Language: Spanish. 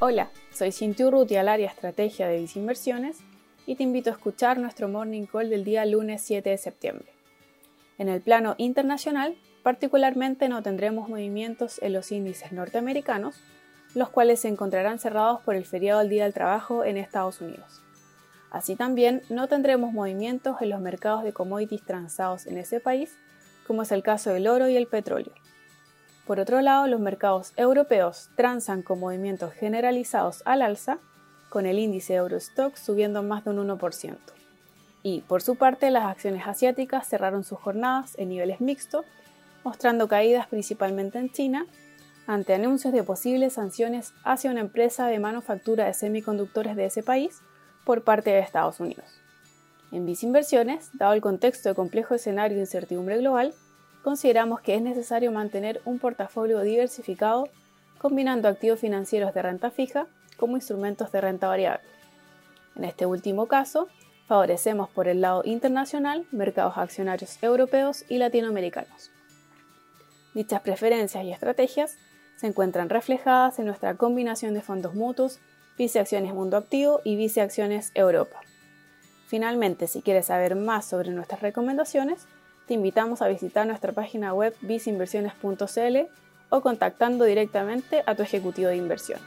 Hola, soy Cintia Urrutia, al área Estrategia de Visinversiones y te invito a escuchar nuestro Morning Call del día lunes 7 de septiembre. En el plano internacional, particularmente no tendremos movimientos en los índices norteamericanos, los cuales se encontrarán cerrados por el feriado del Día del Trabajo en Estados Unidos. Así también no tendremos movimientos en los mercados de commodities transados en ese país, como es el caso del oro y el petróleo. Por otro lado, los mercados europeos transan con movimientos generalizados al alza, con el índice Eurostock subiendo más de un 1%. Y, por su parte, las acciones asiáticas cerraron sus jornadas en niveles mixtos, mostrando caídas principalmente en China, ante anuncios de posibles sanciones hacia una empresa de manufactura de semiconductores de ese país por parte de Estados Unidos. En Inversiones, dado el contexto de complejo escenario de incertidumbre global, consideramos que es necesario mantener un portafolio diversificado combinando activos financieros de renta fija como instrumentos de renta variable. En este último caso, favorecemos por el lado internacional mercados accionarios europeos y latinoamericanos. Dichas preferencias y estrategias se encuentran reflejadas en nuestra combinación de fondos mutuos, viceacciones Mundo Activo y viceacciones Europa. Finalmente, si quieres saber más sobre nuestras recomendaciones, te invitamos a visitar nuestra página web visinversiones.cl o contactando directamente a tu ejecutivo de inversión.